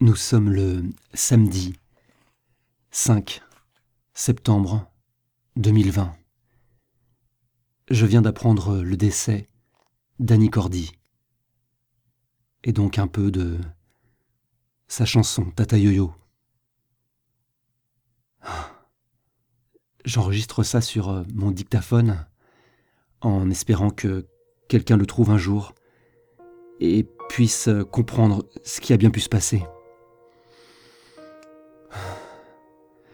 Nous sommes le samedi 5 septembre 2020. Je viens d'apprendre le décès d'Annie Cordy. Et donc un peu de sa chanson Tata Yo-Yo. J'enregistre ça sur euh, mon dictaphone en espérant que quelqu'un le trouve un jour et puisse euh, comprendre ce qui a bien pu se passer.